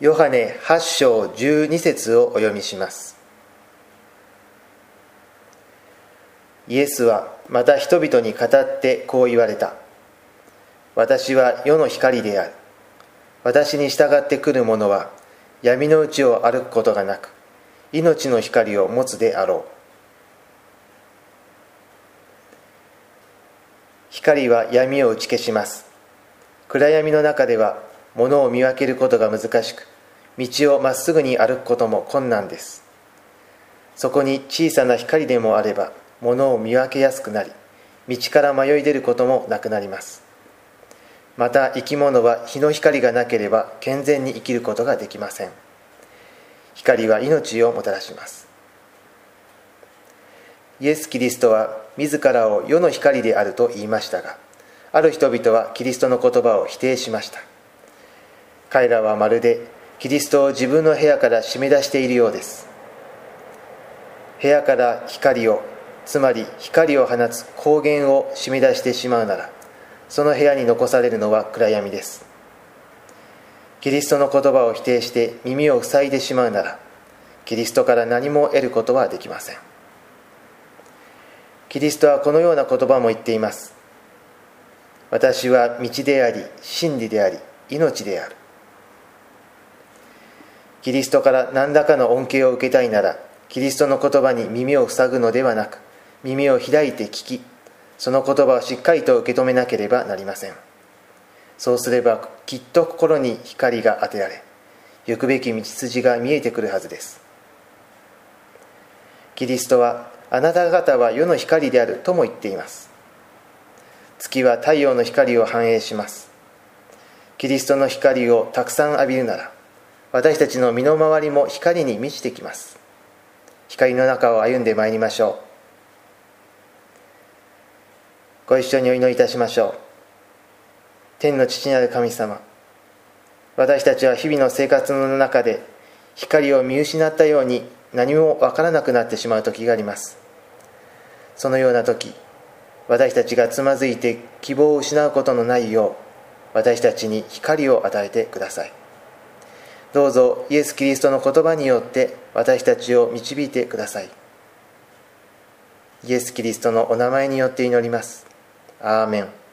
ヨハネ8章12節をお読みします。イエスはまた人々に語ってこう言われた。私は世の光である。私に従ってくる者は闇のうちを歩くことがなく命の光を持つであろう。光は闇を打ち消します。暗闇の中では物を見分けることが難しく道をまっすぐに歩くことも困難です。そこに小さな光でもあれば物を見分けやすくなり道から迷い出ることもなくなります。また生き物は日の光がなければ健全に生きることができません。光は命をもたらします。イエス・キリストは自らを世の光であると言いましたがある人々はキリストの言葉を否定しました。彼らはまるでキリストを自分の部屋から締め出しているようです。部屋から光をつまり光を放つ光源を締め出してしまうならその部屋に残されるのは暗闇です。キリストの言葉を否定して耳を塞いでしまうならキリストから何も得ることはできません。キリストはこのような言葉も言っています。私は道であり真理であり命である。キリストから何らかの恩恵を受けたいならキリストの言葉に耳を塞ぐのではなく耳を開いて聞きその言葉をしっかりと受け止めなければなりません。そうすればきっと心に光が当てられ行くべき道筋が見えてくるはずです。キリストはあなた方は世の光であるとも言っています。月は太陽の光を反映します。キリストの光をたくさん浴びるなら私たちの身の回りも光に満ちてきます。光の中を歩んでまいりましょう。ご一緒にお祈りいたしましょう。天の父なる神様私たちは日々の生活の中で光を見失ったように何もわからなくなってしまう時があります。そのような時私たちがつまずいて希望を失うことのないよう私たちに光を与えてください。どうぞイエス・キリストの言葉によって私たちを導いてください。イエス・キリストのお名前によって祈ります。アーメン。